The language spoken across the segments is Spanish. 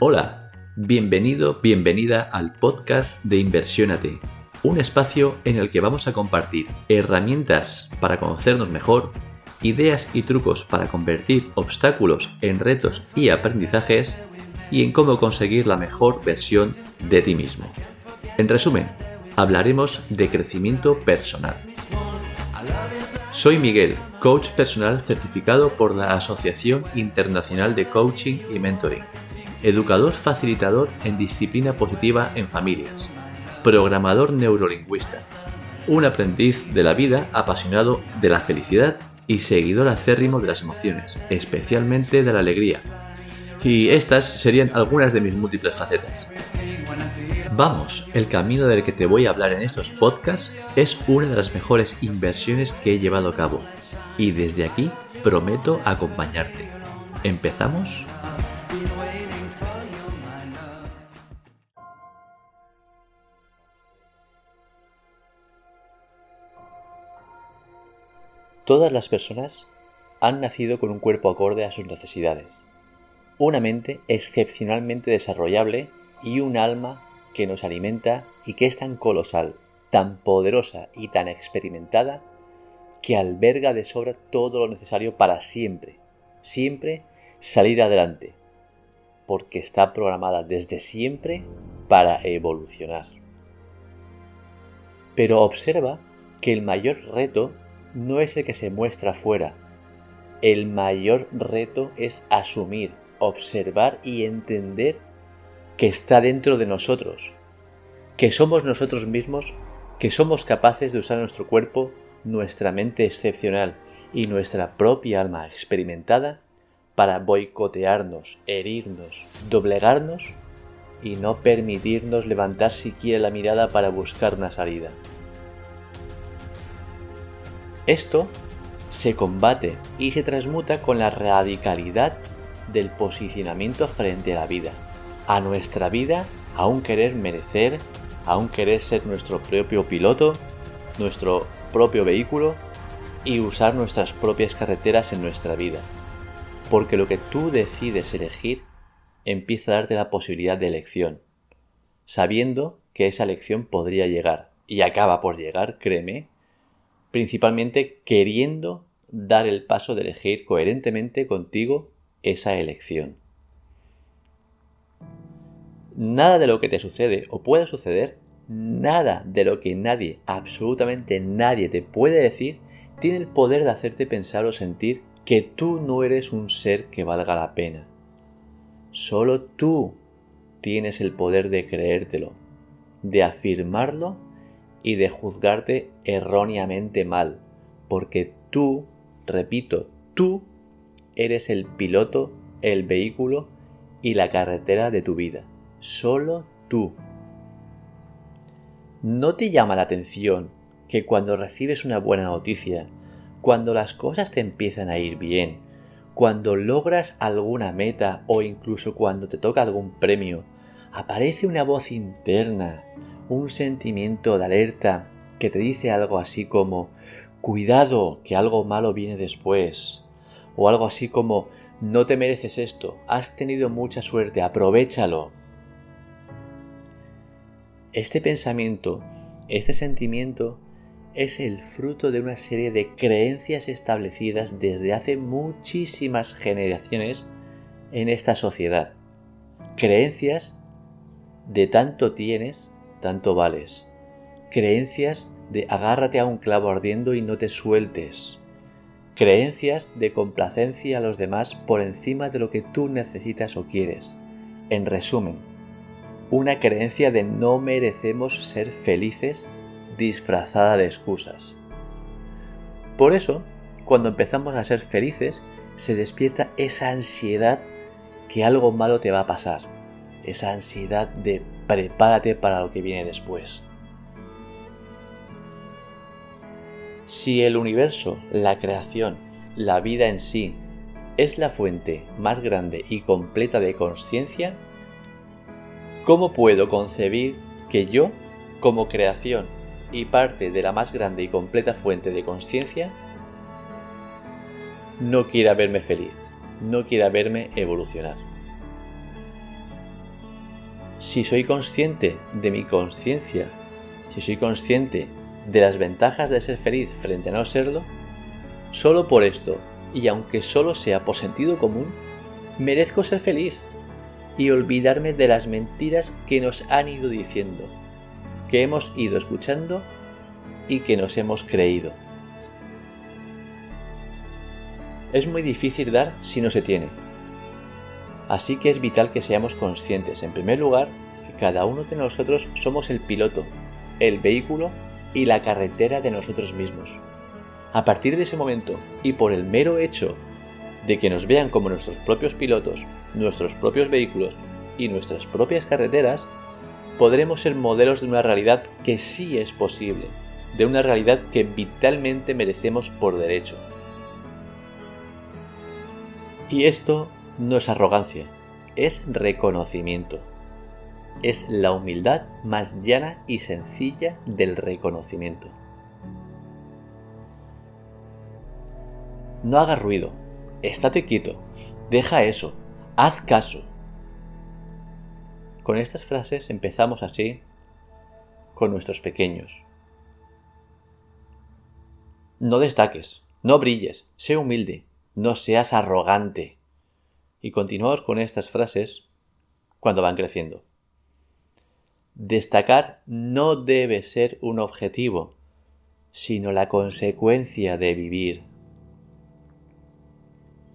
Hola, bienvenido, bienvenida al podcast de Inversiónate, un espacio en el que vamos a compartir herramientas para conocernos mejor, ideas y trucos para convertir obstáculos en retos y aprendizajes y en cómo conseguir la mejor versión de ti mismo. En resumen, hablaremos de crecimiento personal. Soy Miguel, coach personal certificado por la Asociación Internacional de Coaching y Mentoring, educador facilitador en disciplina positiva en familias, programador neurolingüista, un aprendiz de la vida apasionado de la felicidad y seguidor acérrimo de las emociones, especialmente de la alegría. Y estas serían algunas de mis múltiples facetas. Vamos, el camino del que te voy a hablar en estos podcasts es una de las mejores inversiones que he llevado a cabo. Y desde aquí prometo acompañarte. ¿Empezamos? Todas las personas han nacido con un cuerpo acorde a sus necesidades, una mente excepcionalmente desarrollable y un alma que nos alimenta y que es tan colosal, tan poderosa y tan experimentada que alberga de sobra todo lo necesario para siempre, siempre salir adelante, porque está programada desde siempre para evolucionar. Pero observa que el mayor reto no es el que se muestra fuera. El mayor reto es asumir, observar y entender que está dentro de nosotros, que somos nosotros mismos, que somos capaces de usar nuestro cuerpo, nuestra mente excepcional y nuestra propia alma experimentada para boicotearnos, herirnos, doblegarnos y no permitirnos levantar siquiera la mirada para buscar una salida. Esto se combate y se transmuta con la radicalidad del posicionamiento frente a la vida, a nuestra vida, a un querer merecer, a un querer ser nuestro propio piloto, nuestro propio vehículo y usar nuestras propias carreteras en nuestra vida. Porque lo que tú decides elegir empieza a darte la posibilidad de elección, sabiendo que esa elección podría llegar y acaba por llegar, créeme, principalmente queriendo dar el paso de elegir coherentemente contigo esa elección. Nada de lo que te sucede o pueda suceder, nada de lo que nadie, absolutamente nadie te puede decir, tiene el poder de hacerte pensar o sentir que tú no eres un ser que valga la pena. Solo tú tienes el poder de creértelo, de afirmarlo y de juzgarte erróneamente mal, porque tú, repito, tú eres el piloto, el vehículo y la carretera de tu vida. Solo tú. ¿No te llama la atención que cuando recibes una buena noticia, cuando las cosas te empiezan a ir bien, cuando logras alguna meta o incluso cuando te toca algún premio, aparece una voz interna, un sentimiento de alerta que te dice algo así como cuidado que algo malo viene después o algo así como no te mereces esto, has tenido mucha suerte, aprovechalo. Este pensamiento, este sentimiento es el fruto de una serie de creencias establecidas desde hace muchísimas generaciones en esta sociedad. Creencias de tanto tienes, tanto vales. Creencias de agárrate a un clavo ardiendo y no te sueltes. Creencias de complacencia a los demás por encima de lo que tú necesitas o quieres. En resumen, una creencia de no merecemos ser felices disfrazada de excusas. Por eso, cuando empezamos a ser felices, se despierta esa ansiedad que algo malo te va a pasar, esa ansiedad de prepárate para lo que viene después. Si el universo, la creación, la vida en sí, es la fuente más grande y completa de conciencia, ¿cómo puedo concebir que yo, como creación y parte de la más grande y completa fuente de conciencia, no quiera verme feliz, no quiera verme evolucionar? Si soy consciente de mi conciencia, si soy consciente de las ventajas de ser feliz frente a no serlo, solo por esto, y aunque solo sea por sentido común, merezco ser feliz y olvidarme de las mentiras que nos han ido diciendo, que hemos ido escuchando y que nos hemos creído. Es muy difícil dar si no se tiene. Así que es vital que seamos conscientes, en primer lugar, que cada uno de nosotros somos el piloto, el vehículo y la carretera de nosotros mismos. A partir de ese momento, y por el mero hecho de que nos vean como nuestros propios pilotos, nuestros propios vehículos y nuestras propias carreteras, podremos ser modelos de una realidad que sí es posible, de una realidad que vitalmente merecemos por derecho. Y esto no es arrogancia, es reconocimiento. Es la humildad más llana y sencilla del reconocimiento. No hagas ruido, estate quieto, deja eso, haz caso. Con estas frases empezamos así con nuestros pequeños. No destaques, no brilles, sé humilde, no seas arrogante. Y continuamos con estas frases cuando van creciendo. Destacar no debe ser un objetivo, sino la consecuencia de vivir.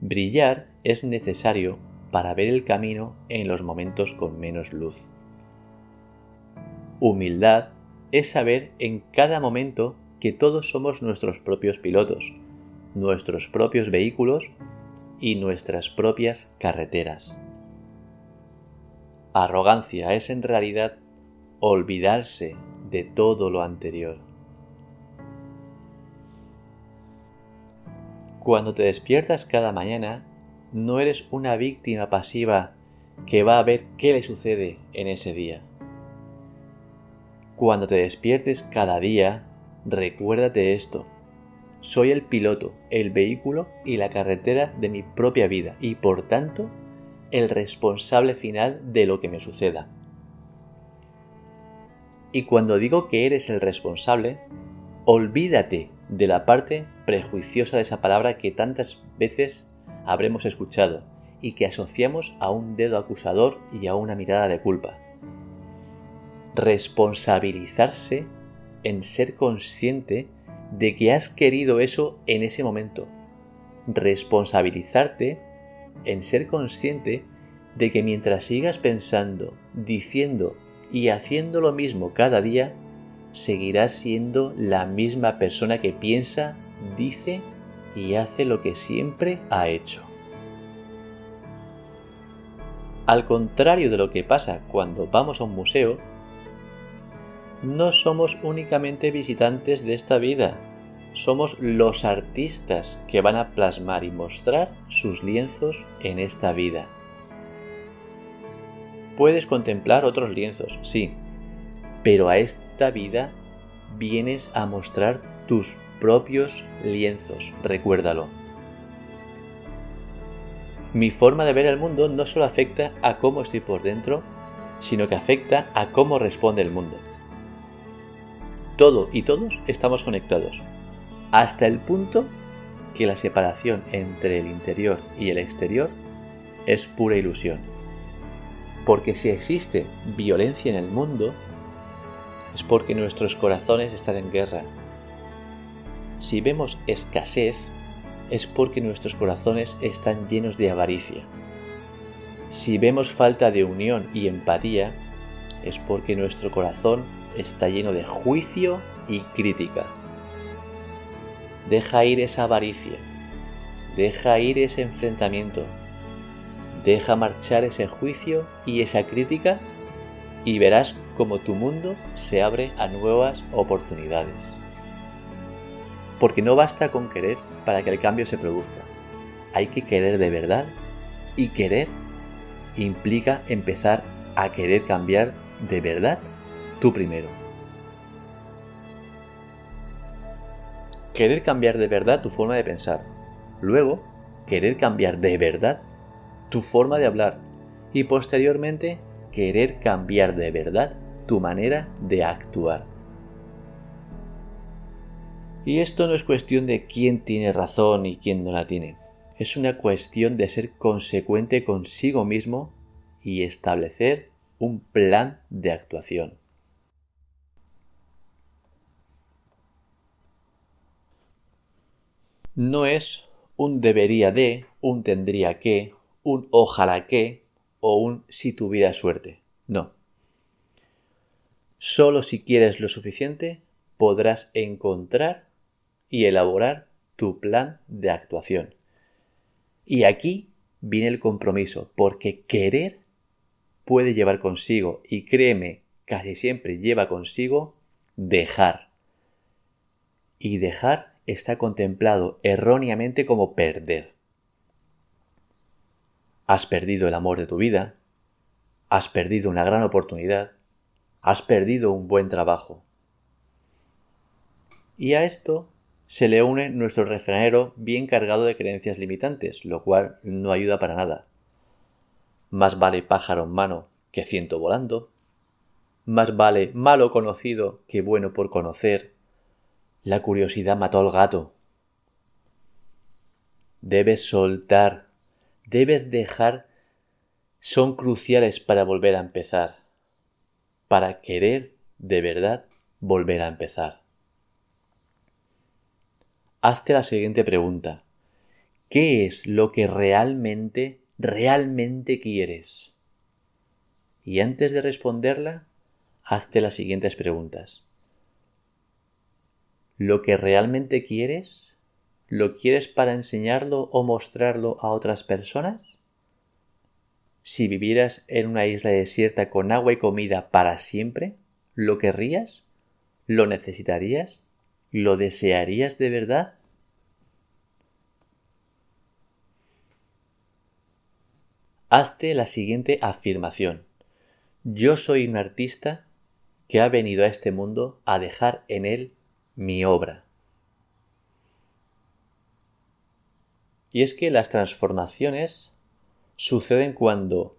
Brillar es necesario para ver el camino en los momentos con menos luz. Humildad es saber en cada momento que todos somos nuestros propios pilotos, nuestros propios vehículos y nuestras propias carreteras. Arrogancia es en realidad olvidarse de todo lo anterior. Cuando te despiertas cada mañana, no eres una víctima pasiva que va a ver qué le sucede en ese día. Cuando te despiertes cada día, recuérdate esto. Soy el piloto, el vehículo y la carretera de mi propia vida y por tanto el responsable final de lo que me suceda. Y cuando digo que eres el responsable, olvídate de la parte prejuiciosa de esa palabra que tantas veces habremos escuchado y que asociamos a un dedo acusador y a una mirada de culpa. Responsabilizarse en ser consciente de que has querido eso en ese momento. Responsabilizarte en ser consciente de que mientras sigas pensando, diciendo y haciendo lo mismo cada día, seguirás siendo la misma persona que piensa, dice y hace lo que siempre ha hecho. Al contrario de lo que pasa cuando vamos a un museo, no somos únicamente visitantes de esta vida, somos los artistas que van a plasmar y mostrar sus lienzos en esta vida. Puedes contemplar otros lienzos, sí, pero a esta vida vienes a mostrar tus propios lienzos, recuérdalo. Mi forma de ver el mundo no solo afecta a cómo estoy por dentro, sino que afecta a cómo responde el mundo. Todo y todos estamos conectados, hasta el punto que la separación entre el interior y el exterior es pura ilusión. Porque si existe violencia en el mundo, es porque nuestros corazones están en guerra. Si vemos escasez, es porque nuestros corazones están llenos de avaricia. Si vemos falta de unión y empatía, es porque nuestro corazón está lleno de juicio y crítica. Deja ir esa avaricia, deja ir ese enfrentamiento, deja marchar ese juicio y esa crítica y verás cómo tu mundo se abre a nuevas oportunidades. Porque no basta con querer para que el cambio se produzca. Hay que querer de verdad y querer implica empezar a querer cambiar de verdad tú primero. Querer cambiar de verdad tu forma de pensar. Luego, querer cambiar de verdad tu forma de hablar. Y posteriormente, querer cambiar de verdad tu manera de actuar. Y esto no es cuestión de quién tiene razón y quién no la tiene. Es una cuestión de ser consecuente consigo mismo y establecer un plan de actuación. No es un debería de, un tendría que, un ojalá que o un si tuviera suerte. No. Solo si quieres lo suficiente podrás encontrar y elaborar tu plan de actuación. Y aquí viene el compromiso, porque querer puede llevar consigo, y créeme, casi siempre lleva consigo dejar. Y dejar está contemplado erróneamente como perder. Has perdido el amor de tu vida, has perdido una gran oportunidad, has perdido un buen trabajo. Y a esto se le une nuestro refranero bien cargado de creencias limitantes, lo cual no ayuda para nada. Más vale pájaro en mano que ciento volando. Más vale malo conocido que bueno por conocer. La curiosidad mató al gato. Debes soltar, debes dejar, son cruciales para volver a empezar, para querer de verdad volver a empezar hazte la siguiente pregunta. ¿Qué es lo que realmente, realmente quieres? Y antes de responderla, hazte las siguientes preguntas. ¿Lo que realmente quieres? ¿Lo quieres para enseñarlo o mostrarlo a otras personas? Si vivieras en una isla desierta con agua y comida para siempre, ¿lo querrías? ¿Lo necesitarías? ¿Lo desearías de verdad? Hazte la siguiente afirmación. Yo soy un artista que ha venido a este mundo a dejar en él mi obra. Y es que las transformaciones suceden cuando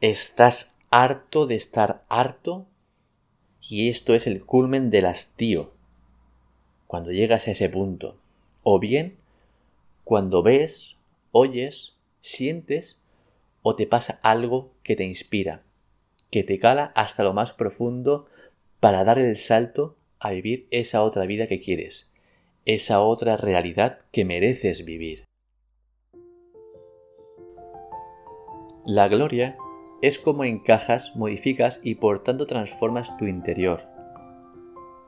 estás harto de estar harto y esto es el culmen del hastío, cuando llegas a ese punto. O bien cuando ves, oyes, sientes o te pasa algo que te inspira, que te cala hasta lo más profundo para dar el salto a vivir esa otra vida que quieres, esa otra realidad que mereces vivir. La gloria es como encajas, modificas y por tanto transformas tu interior.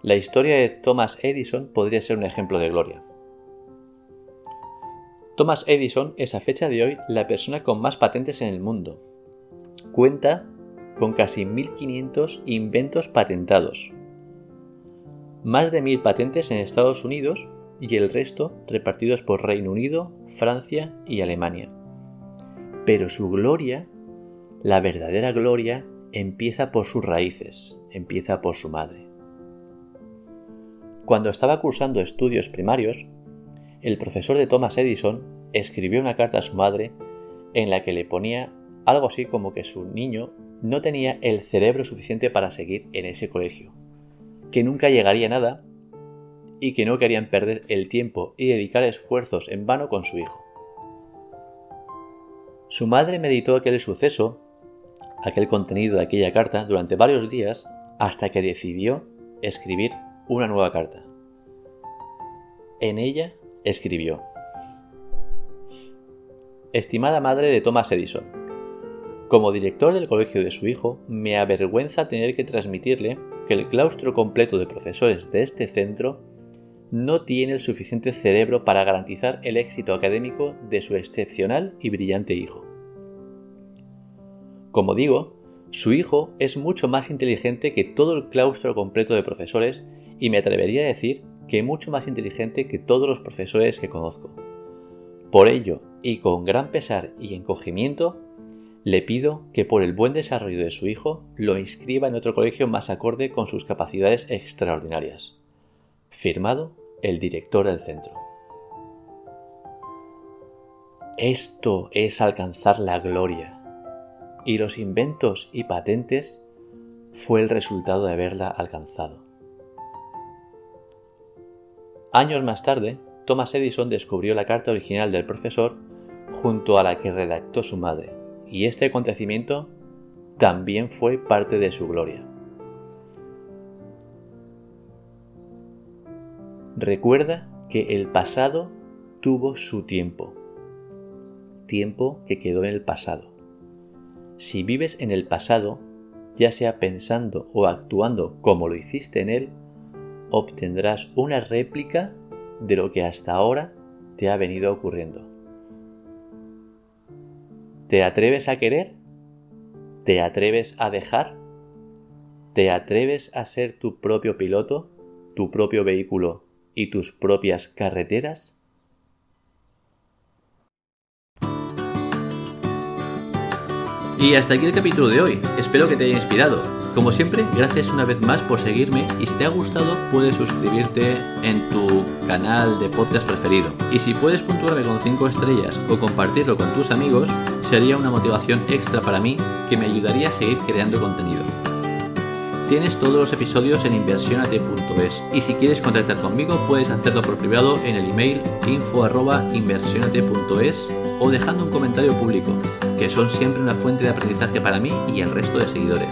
La historia de Thomas Edison podría ser un ejemplo de gloria. Thomas Edison es a fecha de hoy la persona con más patentes en el mundo. Cuenta con casi 1500 inventos patentados, más de 1000 patentes en Estados Unidos y el resto repartidos por Reino Unido, Francia y Alemania. Pero su gloria la verdadera gloria empieza por sus raíces, empieza por su madre. Cuando estaba cursando estudios primarios, el profesor de Thomas Edison escribió una carta a su madre en la que le ponía algo así como que su niño no tenía el cerebro suficiente para seguir en ese colegio, que nunca llegaría a nada y que no querían perder el tiempo y dedicar esfuerzos en vano con su hijo. Su madre meditó aquel suceso aquel contenido de aquella carta durante varios días hasta que decidió escribir una nueva carta. En ella escribió, Estimada madre de Thomas Edison, como director del colegio de su hijo, me avergüenza tener que transmitirle que el claustro completo de profesores de este centro no tiene el suficiente cerebro para garantizar el éxito académico de su excepcional y brillante hijo. Como digo, su hijo es mucho más inteligente que todo el claustro completo de profesores y me atrevería a decir que mucho más inteligente que todos los profesores que conozco. Por ello, y con gran pesar y encogimiento, le pido que por el buen desarrollo de su hijo lo inscriba en otro colegio más acorde con sus capacidades extraordinarias. Firmado el director del centro. Esto es alcanzar la gloria y los inventos y patentes fue el resultado de haberla alcanzado. Años más tarde, Thomas Edison descubrió la carta original del profesor junto a la que redactó su madre, y este acontecimiento también fue parte de su gloria. Recuerda que el pasado tuvo su tiempo, tiempo que quedó en el pasado. Si vives en el pasado, ya sea pensando o actuando como lo hiciste en él, obtendrás una réplica de lo que hasta ahora te ha venido ocurriendo. ¿Te atreves a querer? ¿Te atreves a dejar? ¿Te atreves a ser tu propio piloto, tu propio vehículo y tus propias carreteras? Y hasta aquí el capítulo de hoy. Espero que te haya inspirado. Como siempre, gracias una vez más por seguirme y si te ha gustado puedes suscribirte en tu canal de podcast preferido. Y si puedes puntuarme con 5 estrellas o compartirlo con tus amigos, sería una motivación extra para mí que me ayudaría a seguir creando contenido. Tienes todos los episodios en inversionate.es y si quieres contactar conmigo puedes hacerlo por privado en el email info.inversionate.es o dejando un comentario público, que son siempre una fuente de aprendizaje para mí y el resto de seguidores.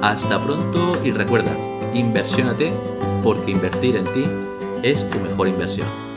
Hasta pronto y recuerda, inversiónate porque invertir en ti es tu mejor inversión.